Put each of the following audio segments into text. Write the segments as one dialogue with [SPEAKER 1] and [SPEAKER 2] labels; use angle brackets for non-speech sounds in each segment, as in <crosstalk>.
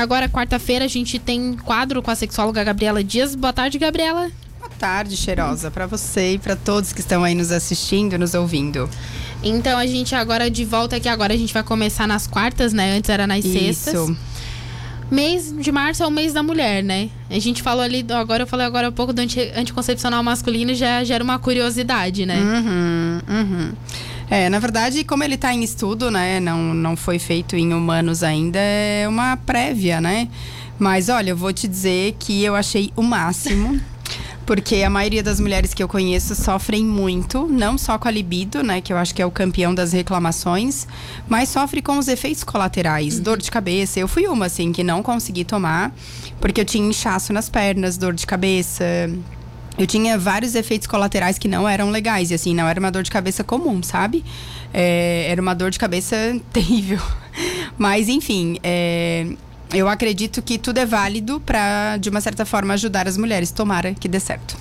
[SPEAKER 1] agora, quarta-feira, a gente tem quadro com a sexóloga Gabriela Dias. Boa tarde, Gabriela.
[SPEAKER 2] Boa tarde, cheirosa, para você e para todos que estão aí nos assistindo, nos ouvindo.
[SPEAKER 1] Então a gente agora de volta aqui, agora a gente vai começar nas quartas, né? Antes era nas
[SPEAKER 2] Isso.
[SPEAKER 1] sextas. Mês de março é o mês da mulher, né? A gente falou ali, agora eu falei agora há pouco do anti, anticoncepcional masculino, já gera uma curiosidade, né?
[SPEAKER 2] Uhum, uhum. É, na verdade, como ele está em estudo, né? Não, não foi feito em humanos ainda, é uma prévia, né? Mas olha, eu vou te dizer que eu achei o máximo. <laughs> Porque a maioria das mulheres que eu conheço sofrem muito, não só com a libido, né, que eu acho que é o campeão das reclamações, mas sofre com os efeitos colaterais,
[SPEAKER 1] Uhum.
[SPEAKER 2] dor de cabeça. Eu fui uma assim que não consegui tomar, porque eu tinha inchaço nas pernas, dor de cabeça. Eu tinha vários efeitos colaterais que não eram legais, e assim, não era uma dor de cabeça comum, sabe? É, era uma dor de cabeça <laughs> terrível. Mas, enfim, é, eu acredito que tudo é válido para, de uma certa forma, ajudar as mulheres. Tomara que dê certo.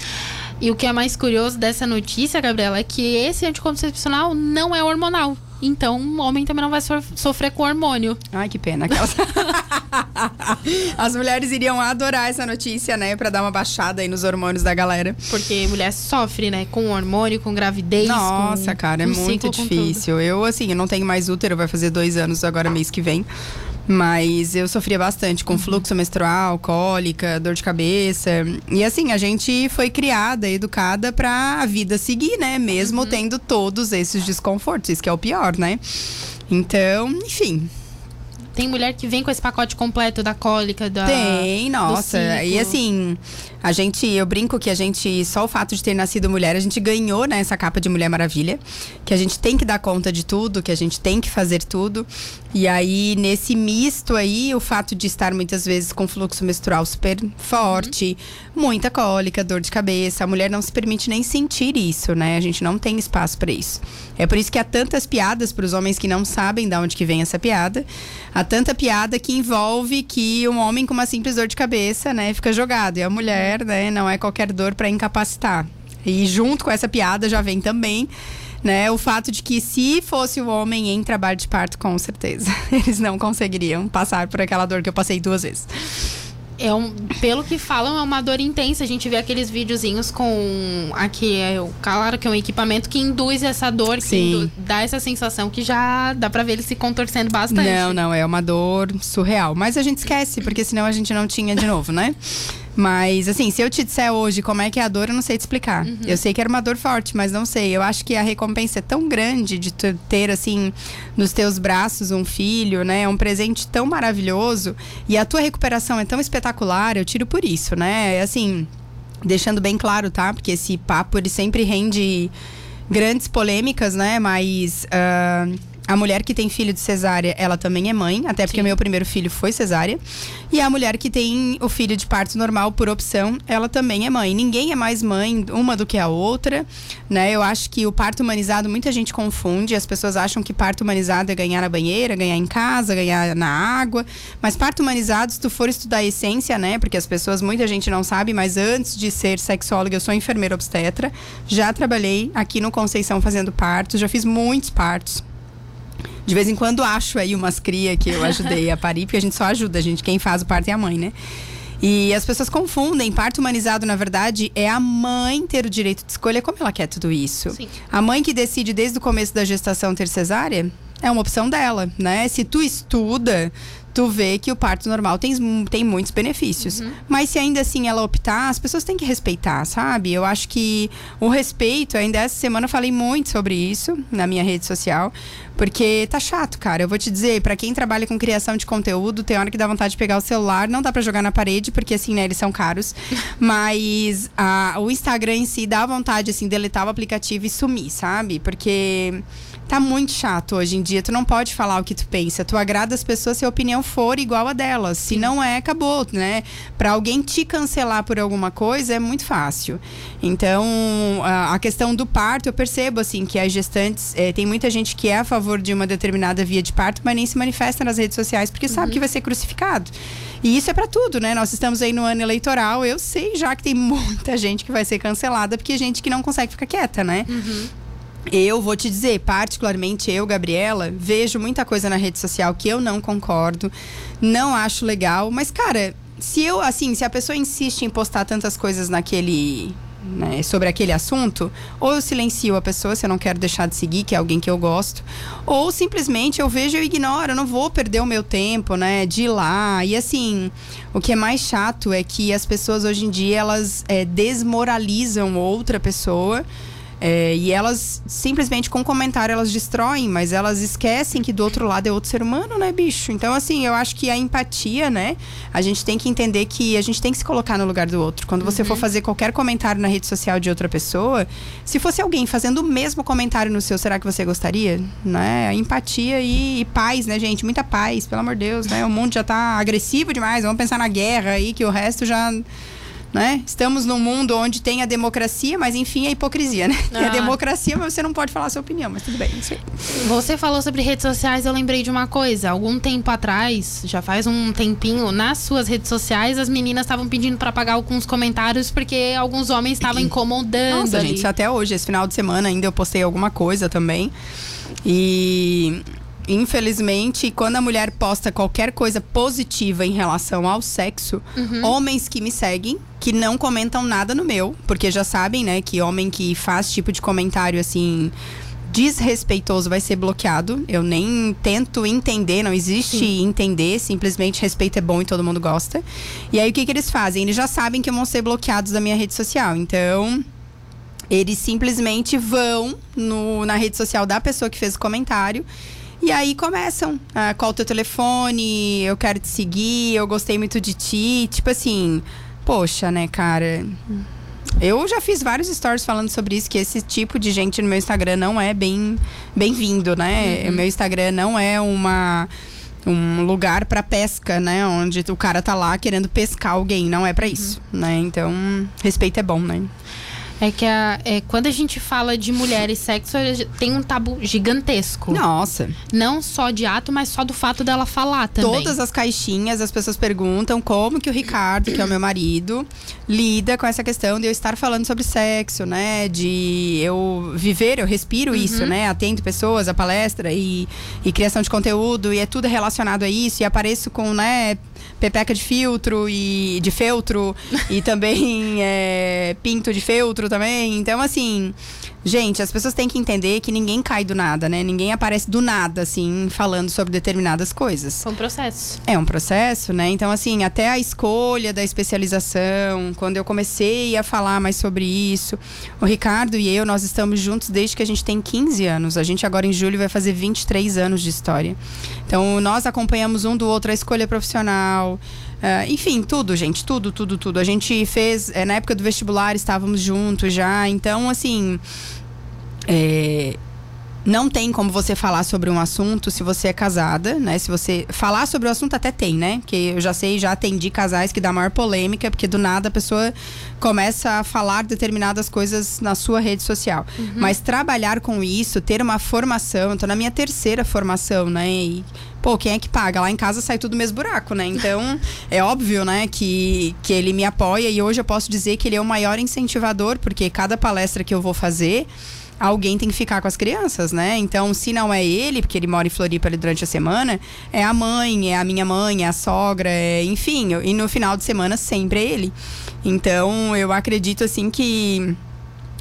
[SPEAKER 1] E o que é mais curioso dessa notícia, Gabriela, é que esse anticoncepcional não é hormonal. Então, o homem também não vai so- sofrer com hormônio.
[SPEAKER 2] Ai, que pena. Aquelas... <laughs> As mulheres iriam adorar essa notícia, né? Pra dar uma baixada aí nos hormônios da galera.
[SPEAKER 1] Porque mulher sofre, né? Com hormônio, com gravidez.
[SPEAKER 2] Nossa,
[SPEAKER 1] com,
[SPEAKER 2] cara, é muito
[SPEAKER 1] ciclo,
[SPEAKER 2] difícil. Eu, assim, eu não tenho mais útero, vai fazer dois anos agora, mês que vem. Mas eu sofria bastante com fluxo menstrual, cólica, dor de cabeça. E assim, a gente foi criada, educada pra a vida seguir, né? Mesmo tendo todos esses desconfortos, isso que é o pior, né? Então, enfim.
[SPEAKER 1] Tem mulher que vem com esse pacote completo da cólica, da.
[SPEAKER 2] Tem, nossa. E assim, a gente, eu brinco que a gente, só o fato de ter nascido mulher, a gente ganhou né, essa capa de Mulher Maravilha. Que a gente tem que dar conta de tudo, que a gente tem que fazer tudo. E aí, nesse misto aí, o fato de estar muitas vezes com fluxo menstrual super forte, muita cólica, dor de cabeça, a mulher não se permite nem sentir isso, né? A gente não tem espaço para isso. É por isso que há tantas piadas para os homens que não sabem de onde que vem essa piada. Há tanta piada que envolve que um homem com uma simples dor de cabeça, né, fica jogado. E a mulher, né, não é qualquer dor para incapacitar. E junto com essa piada já vem também, né, o fato de que se fosse o homem em trabalho de parto, com certeza, <laughs> eles não conseguiriam passar por aquela dor que eu passei duas vezes.
[SPEAKER 1] É um, pelo que falam, é uma dor intensa. A gente vê aqueles videozinhos com. Aqui é o claro que é um equipamento que induz essa dor, que
[SPEAKER 2] Sim.
[SPEAKER 1] indu- dá essa sensação que já dá pra ver ele se contorcendo bastante.
[SPEAKER 2] Não, não, é uma dor surreal. Mas a gente esquece, porque senão a gente não tinha de novo, né? <laughs> Mas, assim, se eu te disser hoje como é que é a dor, eu não sei te explicar. Eu sei que era uma dor forte, mas não sei. Eu acho que a recompensa é tão grande de tu ter, assim, nos teus braços um filho, né? É um presente tão maravilhoso. E a tua recuperação é tão espetacular, eu tiro por isso, né? É assim, deixando bem claro, tá? Porque esse papo, ele sempre rende grandes polêmicas, né? Mas ah, a mulher que tem filho de cesárea, ela também é mãe, até porque
[SPEAKER 1] Sim.
[SPEAKER 2] meu primeiro filho foi cesárea. E a mulher que tem o filho de parto normal por opção, ela também é mãe. Ninguém é mais mãe uma do que a outra, né? Eu acho que o parto humanizado muita gente confunde, as pessoas acham que parto humanizado é ganhar na banheira, ganhar em casa, ganhar na água, mas parto humanizado, se tu for estudar a essência, né? Porque as pessoas, muita gente não sabe, mas antes de ser sexóloga, eu sou enfermeira obstetra, já trabalhei aqui no Conceição fazendo partos, já fiz muitos partos. De vez em quando acho aí umas cria que eu ajudei a parir, porque a gente só ajuda, a gente quem faz o parto é a mãe, né? E as pessoas confundem, parto humanizado, na verdade, é a mãe ter o direito de escolha como ela quer tudo isso.
[SPEAKER 1] Sim.
[SPEAKER 2] A mãe que decide desde o começo da gestação ter cesárea é uma opção dela, né? Se tu estuda, tu vê que o parto normal tem, tem muitos benefícios. Mas se ainda assim ela optar, as pessoas têm que respeitar, sabe? Eu acho que o respeito, ainda essa semana eu falei muito sobre isso na minha rede social, porque tá chato, cara. Eu vou te dizer, pra quem trabalha com criação de conteúdo, tem hora que dá vontade de pegar o celular, não dá pra jogar na parede, porque assim, né, eles são caros. <laughs> Mas a- o Instagram em si dá vontade, assim, deletar o aplicativo e sumir, sabe? Porque tá muito chato hoje em dia. Tu não pode falar o que tu pensa. Tu agrada as pessoas se a opinião for igual a delas. Se não é, acabou, né? Pra alguém te cancelar por alguma coisa é muito fácil. Então, a, a questão do parto, eu percebo, assim, que as gestantes. eh, tem muita gente que é a favor de uma determinada via de parto, mas nem se manifesta nas redes sociais porque sabe que vai ser crucificado. E isso é pra tudo, né? Nós estamos aí no ano eleitoral. Eu sei já que tem <laughs> muita gente que vai ser cancelada porque é gente que não consegue ficar quieta, né? Eu vou te dizer, particularmente eu, Gabriela, vejo muita coisa na rede social que eu não concordo, não acho legal, mas cara, se eu assim, se a pessoa insiste em postar tantas coisas naquele né, sobre aquele assunto, ou eu silencio a pessoa se eu não quero deixar de seguir, que é alguém que eu gosto, ou simplesmente eu vejo e eu ignoro, eu não vou perder o meu tempo, né, de ir lá. E assim, o que é mais chato é que as pessoas hoje em dia elas é, desmoralizam outra pessoa é, e elas simplesmente com comentário elas destroem, mas elas esquecem que do outro lado é outro ser humano, né, bicho? Então, assim, eu acho que a empatia, né? A gente tem que entender que a gente tem que se colocar no lugar do outro. Quando você uhum. for fazer qualquer comentário na rede social de outra pessoa, se fosse alguém fazendo o mesmo comentário no seu, será que você gostaria? Né? Empatia e, e paz, né, gente? Muita paz, pelo amor de Deus, né? O mundo já tá agressivo demais. Vamos pensar na guerra aí, que o resto já né? Estamos num mundo onde tem a democracia, mas enfim, a hipocrisia, né? Ah. Tem a democracia, mas você não pode falar a sua opinião, mas tudo bem.
[SPEAKER 1] Você falou sobre redes sociais, eu lembrei de uma coisa. Algum tempo atrás, já faz um tempinho, nas suas redes sociais, as meninas estavam pedindo para pagar alguns comentários porque alguns homens estavam incomodando.
[SPEAKER 2] Nossa,
[SPEAKER 1] ali.
[SPEAKER 2] gente, até hoje, esse final de semana ainda eu postei alguma coisa também. E infelizmente, quando a mulher posta qualquer coisa positiva em relação ao sexo, uhum. homens que me seguem, que não comentam nada no meu, porque já sabem, né, que homem que faz tipo de comentário assim desrespeitoso vai ser bloqueado. Eu nem tento entender, não existe Sim. entender, simplesmente respeito é bom e todo mundo gosta. E aí o que, que eles fazem? Eles já sabem que vão ser bloqueados da minha rede social. Então, eles simplesmente vão no, na rede social da pessoa que fez o comentário e aí começam. Ah, qual o teu telefone? Eu quero te seguir, eu gostei muito de ti. Tipo assim, poxa, né, cara? Eu já fiz vários stories falando sobre isso, que esse tipo de gente no meu Instagram não é bem bem-vindo, né? Uhum. O meu Instagram não é uma um lugar para pesca, né? Onde o cara tá lá querendo pescar alguém, não é para isso, uhum. né? Então, respeito é bom, né?
[SPEAKER 1] É que a, é, quando a gente fala de mulher e sexo, tem um tabu gigantesco.
[SPEAKER 2] Nossa.
[SPEAKER 1] Não só de ato, mas só do fato dela falar também.
[SPEAKER 2] Todas as caixinhas, as pessoas perguntam como que o Ricardo, que é o meu marido, lida com essa questão de eu estar falando sobre sexo, né? De eu viver, eu respiro uhum. isso, né? Atendo pessoas, a palestra e, e criação de conteúdo, e é tudo relacionado a isso. E apareço com, né, pepeca de filtro e de feltro e <laughs> também é, pinto de feltro também. Então, assim, Gente, as pessoas têm que entender que ninguém cai do nada, né? Ninguém aparece do nada, assim, falando sobre determinadas coisas.
[SPEAKER 1] É um processo.
[SPEAKER 2] É um processo, né? Então, assim, até a escolha da especialização, quando eu comecei a falar mais sobre isso, o Ricardo e eu, nós estamos juntos desde que a gente tem 15 anos. A gente agora em julho vai fazer 23 anos de história. Então, nós acompanhamos um do outro a escolha profissional. Uh, enfim, tudo, gente, tudo, tudo, tudo. A gente fez, é, na época do vestibular, estávamos juntos já. Então, assim, é, não tem como você falar sobre um assunto se você é casada, né? Se você falar sobre o assunto até tem, né? Que eu já sei, já atendi casais que dá maior polêmica, porque do nada a pessoa começa a falar determinadas coisas na sua rede social. Uhum. Mas trabalhar com isso, ter uma formação, eu tô na minha terceira formação, né? E, pô, quem é que paga? Lá em casa sai tudo do mesmo buraco, né? Então, <laughs> é óbvio, né, que, que ele me apoia e hoje eu posso dizer que ele é o maior incentivador, porque cada palestra que eu vou fazer alguém tem que ficar com as crianças, né? Então, se não é ele, porque ele mora em Floripa durante a semana, é a mãe, é a minha mãe, é a sogra, é, enfim. E no final de semana sempre é ele. Então, eu acredito assim que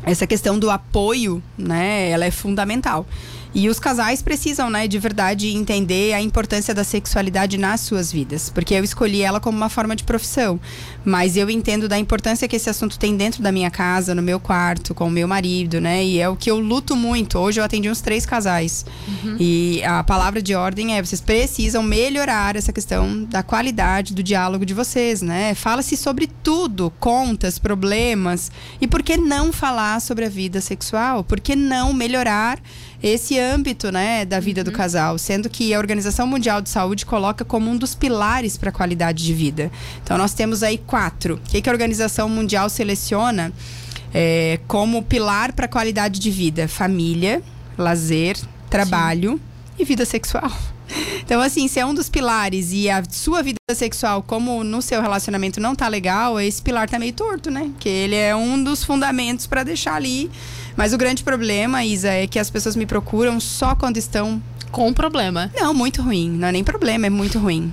[SPEAKER 2] essa questão do apoio, né, ela é fundamental. E os casais precisam, né, de verdade entender a importância da sexualidade nas suas vidas, porque eu escolhi ela como uma forma de profissão, mas eu entendo da importância que esse assunto tem dentro da minha casa, no meu quarto, com o meu marido, né? E é o que eu luto muito. Hoje eu atendi uns três casais. Uhum. E a palavra de ordem é: vocês precisam melhorar essa questão da qualidade do diálogo de vocês, né? Fala-se sobre tudo, contas, problemas. E por que não falar sobre a vida sexual? Por que não melhorar esse âmbito né, da vida uhum. do casal, sendo que a Organização Mundial de Saúde coloca como um dos pilares para a qualidade de vida. Então nós temos aí quatro. O que, que a Organização Mundial seleciona é, como pilar para a qualidade de vida? Família, lazer, trabalho Sim. e vida sexual. Então, assim, se é um dos pilares e a sua vida sexual, como no seu relacionamento não tá legal, esse pilar tá meio torto, né? Que ele é um dos fundamentos para deixar ali. Mas o grande problema, Isa, é que as pessoas me procuram só quando estão.
[SPEAKER 1] Com problema.
[SPEAKER 2] Não, muito ruim. Não é nem problema, é muito ruim.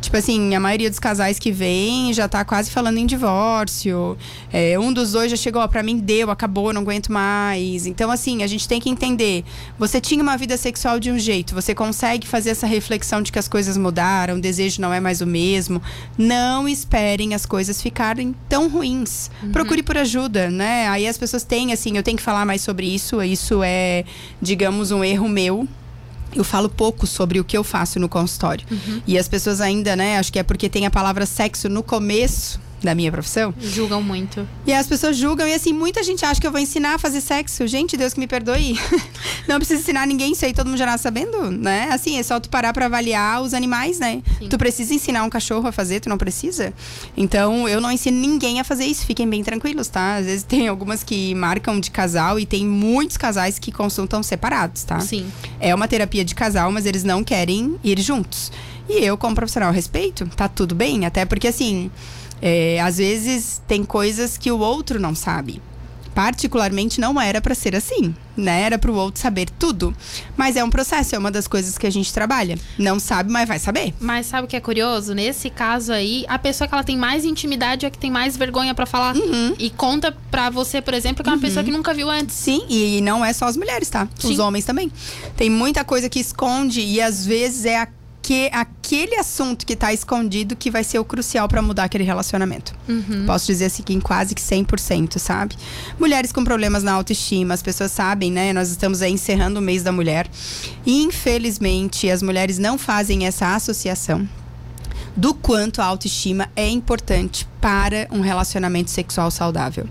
[SPEAKER 2] Tipo assim, a maioria dos casais que vem já tá quase falando em divórcio. É, um dos dois já chegou, ó, pra mim deu, acabou, não aguento mais. Então, assim, a gente tem que entender. Você tinha uma vida sexual de um jeito, você consegue fazer essa reflexão de que as coisas mudaram, o desejo não é mais o mesmo. Não esperem as coisas ficarem tão ruins. Uhum. Procure por ajuda, né? Aí as pessoas têm, assim, eu tenho que falar mais sobre isso. Isso é, digamos, um erro meu eu falo pouco sobre o que eu faço no consultório. Uhum. E as pessoas ainda, né, acho que é porque tem a palavra sexo no começo da minha profissão.
[SPEAKER 1] Julgam muito.
[SPEAKER 2] E as pessoas julgam, e assim, muita gente acha que eu vou ensinar a fazer sexo. Gente, Deus que me perdoe. <laughs> Não preciso ensinar ninguém isso aí, todo mundo já nasce sabendo, né? Assim, é só tu parar pra avaliar os animais, né? Sim. Tu precisa ensinar um cachorro a fazer, tu não precisa. Então, eu não ensino ninguém a fazer isso, fiquem bem tranquilos, tá? Às vezes tem algumas que marcam de casal e tem muitos casais que consultam separados, tá?
[SPEAKER 1] Sim.
[SPEAKER 2] É uma terapia de casal, mas eles não querem ir juntos. E eu, como profissional, respeito, tá tudo bem, até porque assim. É, às vezes tem coisas que o outro não sabe. Particularmente não era para ser assim, né? Era para o outro saber tudo. Mas é um processo, é uma das coisas que a gente trabalha. Não sabe, mas vai saber.
[SPEAKER 1] Mas sabe o que é curioso? Nesse caso aí, a pessoa que ela tem mais intimidade é que tem mais vergonha para falar. Uhum. E conta pra você, por exemplo, que é uma uhum. pessoa que nunca viu antes.
[SPEAKER 2] Sim, e não é só as mulheres, tá? Sim. Os homens também. Tem muita coisa que esconde e às vezes é a que aquele assunto que está escondido que vai ser o crucial para mudar aquele relacionamento. Uhum. Posso dizer assim que em quase que 100%, sabe? Mulheres com problemas na autoestima, as pessoas sabem, né? Nós estamos aí encerrando o mês da mulher. E infelizmente, as mulheres não fazem essa associação do quanto a autoestima é importante para um relacionamento sexual saudável.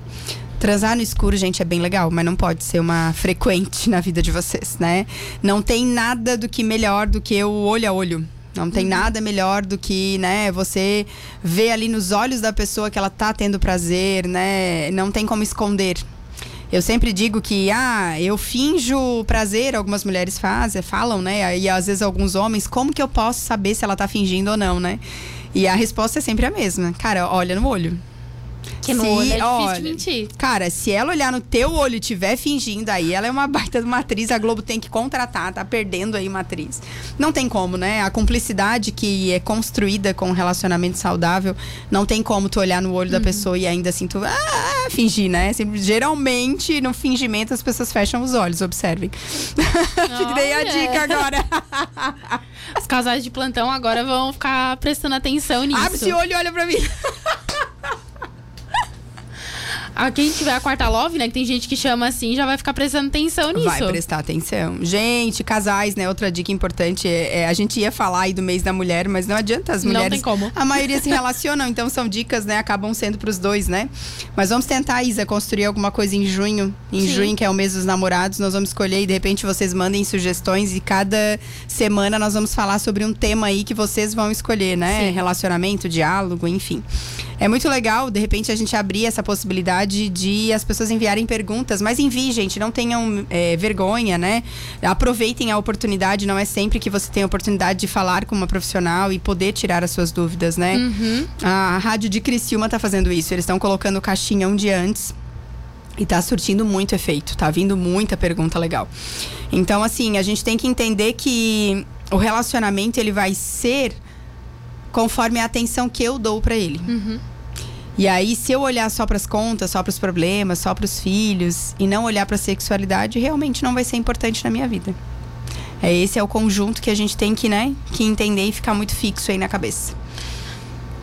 [SPEAKER 2] Transar no escuro, gente, é bem legal, mas não pode ser uma frequente na vida de vocês, né? Não tem nada do que melhor do que o olho a olho. Não tem uhum. nada melhor do que, né, você ver ali nos olhos da pessoa que ela tá tendo prazer, né? Não tem como esconder. Eu sempre digo que, ah, eu finjo prazer, algumas mulheres fazem, falam, né? E às vezes alguns homens, como que eu posso saber se ela tá fingindo ou não, né? E a resposta é sempre a mesma. Cara, olha no olho.
[SPEAKER 1] Que se, olho é difícil olha, de mentir.
[SPEAKER 2] Cara, se ela olhar no teu olho e estiver fingindo, aí ela é uma baita de uma atriz, a Globo tem que contratar, tá perdendo aí uma atriz. Não tem como, né? A cumplicidade que é construída com um relacionamento saudável, não tem como tu olhar no olho uhum. da pessoa e ainda assim tu ah, fingir, né? Sempre, geralmente, no fingimento, as pessoas fecham os olhos, observem. <laughs> Dei a dica agora.
[SPEAKER 1] Os casais de plantão agora vão ficar prestando atenção nisso.
[SPEAKER 2] Abre esse olho e olha pra mim. <laughs>
[SPEAKER 1] a quem tiver a quarta love, né? Que tem gente que chama assim, já vai ficar prestando atenção nisso.
[SPEAKER 2] Vai prestar atenção. Gente, casais, né? Outra dica importante é, é, a gente ia falar aí do mês da mulher, mas não adianta as mulheres. Não
[SPEAKER 1] tem como.
[SPEAKER 2] A maioria se relacionam, então são dicas, né? Acabam sendo pros dois, né? Mas vamos tentar, Isa, construir alguma coisa em junho. Em Sim. junho, que é o mês dos namorados, nós vamos escolher e de repente vocês mandem sugestões e cada semana nós vamos falar sobre um tema aí que vocês vão escolher, né? Sim. Relacionamento, diálogo, enfim. É muito legal, de repente, a gente abrir essa possibilidade de as pessoas enviarem perguntas, mas envie, gente, não tenham é, vergonha, né? Aproveitem a oportunidade, não é sempre que você tem a oportunidade de falar com uma profissional e poder tirar as suas dúvidas, né? Uhum. A rádio de Criciúma tá fazendo isso, eles estão colocando caixinha um dia antes. E tá surtindo muito efeito, tá vindo muita pergunta legal. Então, assim, a gente tem que entender que o relacionamento ele vai ser conforme a atenção que eu dou para ele. Uhum. E aí, se eu olhar só para as contas, só para os problemas, só para os filhos e não olhar para a sexualidade, realmente não vai ser importante na minha vida. É esse é o conjunto que a gente tem que, né, que entender e ficar muito fixo aí na cabeça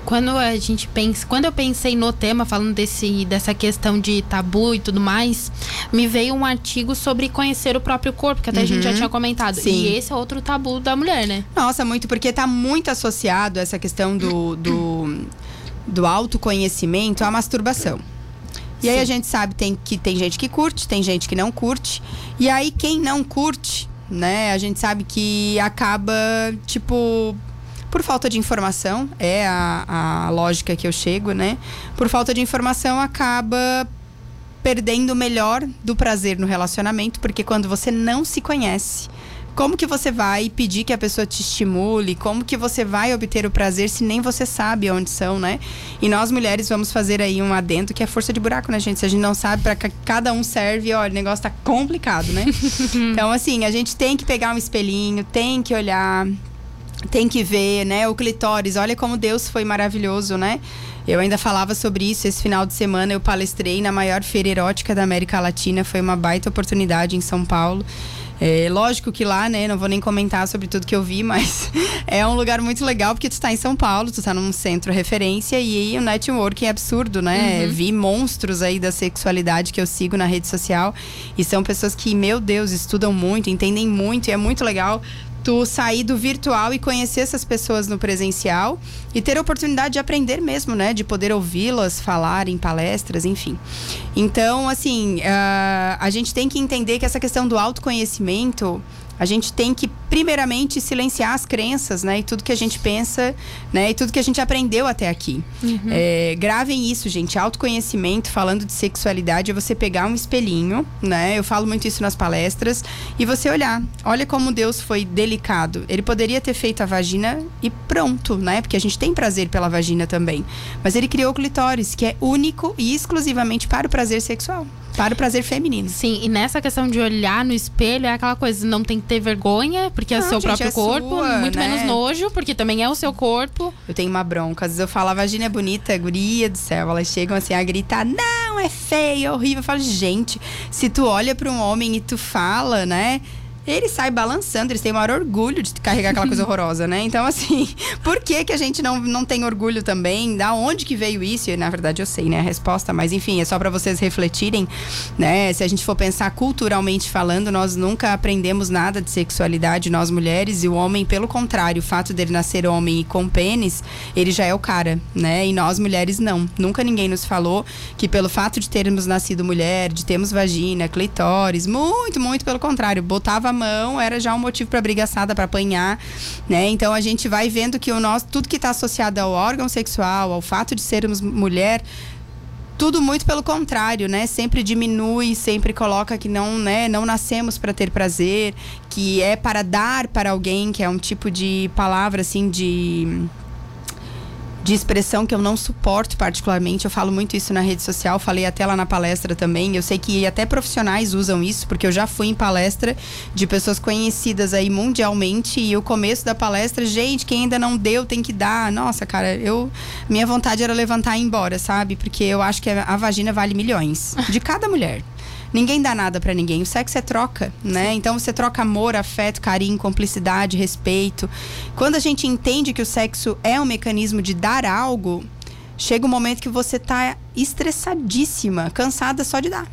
[SPEAKER 1] quando a gente pensa, quando eu pensei no tema falando desse dessa questão de tabu e tudo mais, me veio um artigo sobre conhecer o próprio corpo, que até uhum. a gente já uhum. tinha comentado. Sim. E esse é outro tabu da mulher, né?
[SPEAKER 2] Nossa, muito porque tá muito associado essa questão do do, do autoconhecimento à masturbação. E Sim. aí a gente sabe tem, que tem gente que curte, tem gente que não curte. E aí quem não curte, né, a gente sabe que acaba, tipo, por falta de informação, é a, a lógica que eu chego, né? Por falta de informação, acaba perdendo o melhor do prazer no relacionamento, porque quando você não se conhece, como que você vai pedir que a pessoa te estimule? Como que você vai obter o prazer se nem você sabe onde são, né? E nós mulheres vamos fazer aí um adendo que é força de buraco, né, gente? Se a gente não sabe para cada um serve, olha, o negócio tá complicado, né? <laughs> então, assim, a gente tem que pegar um espelhinho, tem que olhar, tem que ver, né? O clitóris, olha como Deus foi maravilhoso, né? Eu ainda falava sobre isso esse final de semana. Eu palestrei na maior feira erótica da América Latina. Foi uma baita oportunidade em São Paulo. É, lógico que lá, né, não vou nem comentar sobre tudo que eu vi, <laughs> mas é um lugar muito legal porque tu está em São Paulo, tu está num centro referência e o networking é absurdo, né? Uhum. Vi monstros aí da sexualidade que eu sigo na rede social e são pessoas que, meu Deus, estudam muito, entendem muito e é muito legal tu sair do virtual e conhecer essas pessoas no presencial e ter a oportunidade de aprender mesmo, né? De poder ouvi-las falar em palestras, enfim. Então, assim, uh, a gente tem que entender que essa questão do autoconhecimento a gente tem que, primeiramente, silenciar as crenças, né? E tudo que a gente pensa, né? E tudo que a gente aprendeu até aqui. Uhum. É, gravem isso, gente. Autoconhecimento, falando de sexualidade, é você pegar um espelhinho, né? Eu falo muito isso nas palestras. E você olhar. Olha como Deus foi delicado. Ele poderia ter feito a vagina e pronto, né? Porque a gente tem prazer pela vagina também. Mas ele criou o clitóris, que é único e exclusivamente para o prazer sexual. Para o prazer feminino.
[SPEAKER 1] Sim, e nessa questão de olhar no espelho é aquela coisa, não tem que ter vergonha, porque é o seu gente, próprio é corpo, sua, muito né? menos nojo, porque também é o seu corpo.
[SPEAKER 2] Eu tenho uma bronca, às vezes eu falo, a vagina é bonita, guria do céu. Elas chegam assim a gritar, não, é feio, é horrível. Eu falo, gente, se tu olha para um homem e tu fala, né? Ele sai balançando, eles têm o maior orgulho de carregar aquela coisa <laughs> horrorosa, né? Então, assim, <laughs> por que que a gente não, não tem orgulho também? Da onde que veio isso? E, na verdade, eu sei, né, a resposta, mas enfim, é só para vocês refletirem, né? Se a gente for pensar culturalmente falando, nós nunca aprendemos nada de sexualidade, nós mulheres, e o homem, pelo contrário, o fato dele nascer homem e com pênis, ele já é o cara, né? E nós mulheres não. Nunca ninguém nos falou que pelo fato de termos nascido mulher, de termos vagina, clitóris, muito, muito pelo contrário, botava mão era já um motivo para briga assada, para apanhar, né? Então a gente vai vendo que o nosso tudo que está associado ao órgão sexual, ao fato de sermos mulher, tudo muito pelo contrário, né? Sempre diminui, sempre coloca que não, né, não nascemos para ter prazer, que é para dar para alguém, que é um tipo de palavra assim de de expressão que eu não suporto particularmente. Eu falo muito isso na rede social, falei até lá na palestra também. Eu sei que até profissionais usam isso, porque eu já fui em palestra de pessoas conhecidas aí mundialmente e o começo da palestra, gente, quem ainda não deu tem que dar. Nossa, cara, eu minha vontade era levantar e ir embora, sabe? Porque eu acho que a vagina vale milhões de cada mulher. Ninguém dá nada para ninguém. O sexo é troca, né? Sim. Então você troca amor, afeto, carinho, cumplicidade, respeito. Quando a gente entende que o sexo é um mecanismo de dar algo, chega um momento que você tá estressadíssima, cansada só de dar.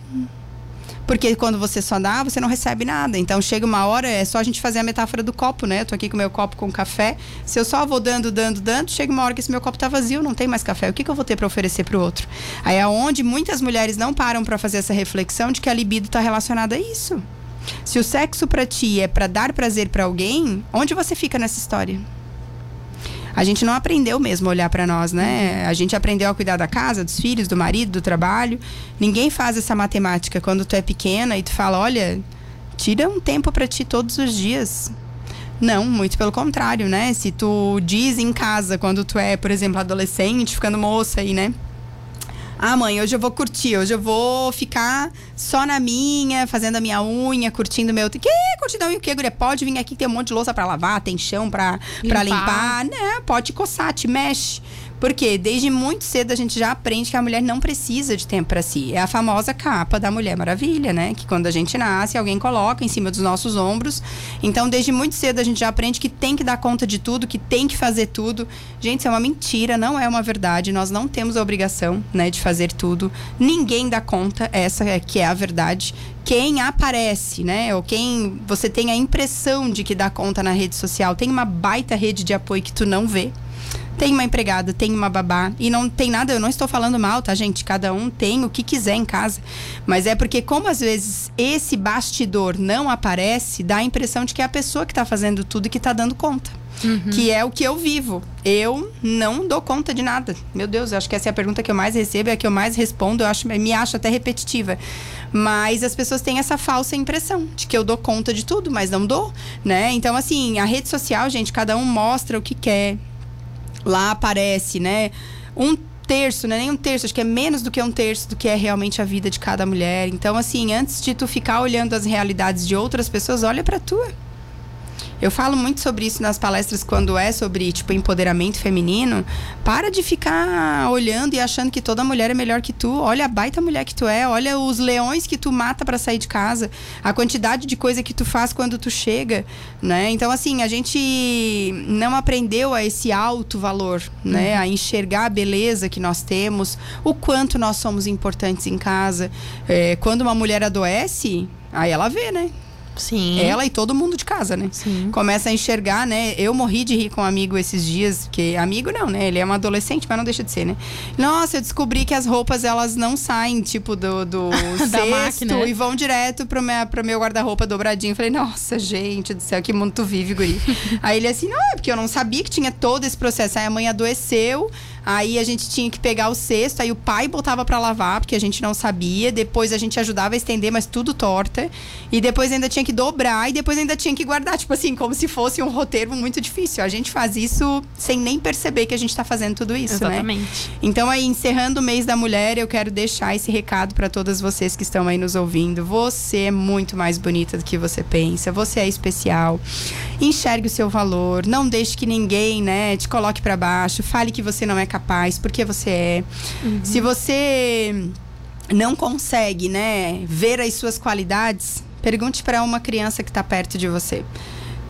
[SPEAKER 2] Porque quando você só dá, você não recebe nada. Então chega uma hora, é só a gente fazer a metáfora do copo, né? Eu tô aqui com meu copo com café. Se eu só vou dando, dando, dando, chega uma hora que esse meu copo tá vazio, não tem mais café. O que, que eu vou ter para oferecer para o outro? Aí é onde muitas mulheres não param para fazer essa reflexão de que a libido tá relacionada a isso. Se o sexo para ti é para dar prazer para alguém, onde você fica nessa história? A gente não aprendeu mesmo a olhar para nós, né? A gente aprendeu a cuidar da casa, dos filhos, do marido, do trabalho. Ninguém faz essa matemática quando tu é pequena e tu fala, olha, tira um tempo para ti todos os dias. Não, muito pelo contrário, né? Se tu diz em casa quando tu é, por exemplo, adolescente, ficando moça aí, né? Ah, mãe, hoje eu vou curtir, hoje eu vou ficar só na minha, fazendo a minha unha, curtindo meu. Que curtindo a unha? O que, guria? Pode vir aqui, tem um monte de louça pra lavar, tem chão pra limpar. Pra limpar. Né? Pode coçar, te mexe. Porque desde muito cedo a gente já aprende que a mulher não precisa de tempo para si. É a famosa capa da Mulher Maravilha, né? Que quando a gente nasce, alguém coloca em cima dos nossos ombros. Então, desde muito cedo a gente já aprende que tem que dar conta de tudo, que tem que fazer tudo. Gente, isso é uma mentira, não é uma verdade. Nós não temos a obrigação, né, de fazer tudo. Ninguém dá conta, essa é que é a verdade quem aparece, né? Ou quem você tem a impressão de que dá conta na rede social, tem uma baita rede de apoio que tu não vê. Tem uma empregada, tem uma babá. E não tem nada, eu não estou falando mal, tá, gente? Cada um tem o que quiser em casa. Mas é porque, como às vezes esse bastidor não aparece, dá a impressão de que é a pessoa que está fazendo tudo e que está dando conta. uhum. que é o que eu vivo. Eu não dou conta de nada. Meu Deus, acho que essa é a pergunta que eu mais recebo, é a que eu mais respondo, eu acho, me acho até repetitiva. Mas as pessoas têm essa falsa impressão de que eu dou conta de tudo, mas não dou, né? Então, assim, a rede social, gente, cada um mostra o que quer. Lá aparece, né? Um terço, não é nem um terço, acho que é menos do que um terço do que é realmente a vida de cada mulher. Então, assim, antes de tu ficar olhando as realidades de outras pessoas, olha pra tua. Eu falo muito sobre isso nas palestras quando é sobre, tipo, empoderamento feminino. Para de ficar olhando e achando que toda mulher é melhor que tu. Olha a baita mulher que tu é, olha os leões que tu mata para sair de casa, a quantidade de coisa que tu faz quando tu chega, né? Então, assim, a gente não aprendeu a esse alto valor, né? Uhum. A enxergar a beleza que nós temos, o quanto nós somos importantes em casa. É, quando uma mulher adoece, aí ela vê, né?
[SPEAKER 1] Sim.
[SPEAKER 2] Ela e todo mundo de casa, né?
[SPEAKER 1] Sim.
[SPEAKER 2] Começa a enxergar, né? Eu morri de rir com um amigo esses dias, que amigo não, né? Ele é um adolescente, mas não deixa de ser, né? Nossa, eu descobri que as roupas elas não saem, tipo, do, do <laughs> cesto máquina. e vão direto pro, minha, pro meu guarda-roupa dobradinho. falei, nossa, gente do céu, que mundo tu vive, guri. <laughs> Aí ele assim, não, é porque eu não sabia que tinha todo esse processo. Aí a mãe adoeceu, Aí a gente tinha que pegar o cesto, aí o pai botava para lavar, porque a gente não sabia. Depois a gente ajudava a estender, mas tudo torta. E depois ainda tinha que dobrar e depois ainda tinha que guardar, tipo assim, como se fosse um roteiro muito difícil. A gente faz isso sem nem perceber que a gente tá fazendo tudo isso,
[SPEAKER 1] Exatamente.
[SPEAKER 2] né? Então aí encerrando o mês da mulher, eu quero deixar esse recado para todas vocês que estão aí nos ouvindo. Você é muito mais bonita do que você pensa. Você é especial. Enxergue o seu valor, não deixe que ninguém, né, te coloque para baixo. Fale que você não é capaz, porque você é. Uhum. Se você não consegue, né, ver as suas qualidades, pergunte para uma criança que está perto de você.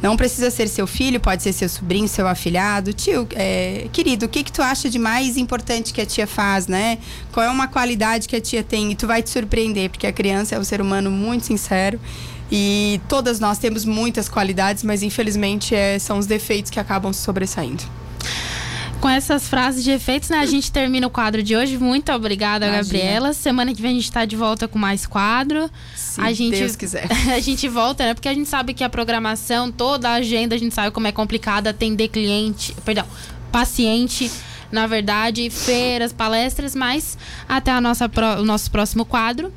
[SPEAKER 2] Não precisa ser seu filho, pode ser seu sobrinho, seu afilhado. Tio, é, querido, o que, que tu acha de mais importante que a tia faz, né? Qual é uma qualidade que a tia tem? E tu vai te surpreender, porque a criança é um ser humano muito sincero. E todas nós temos muitas qualidades, mas infelizmente é, são os defeitos que acabam sobressaindo
[SPEAKER 1] com essas frases de efeitos, né? A gente termina o quadro de hoje. Muito obrigada, Imagina. Gabriela. Semana que vem a gente está de volta com mais quadro.
[SPEAKER 2] Se
[SPEAKER 1] a gente,
[SPEAKER 2] Deus quiser. <laughs>
[SPEAKER 1] A gente volta, né? Porque a gente sabe que a programação, toda a agenda, a gente sabe como é complicado atender cliente, perdão, paciente na verdade, feiras, palestras, mas até a nossa, o nosso próximo quadro.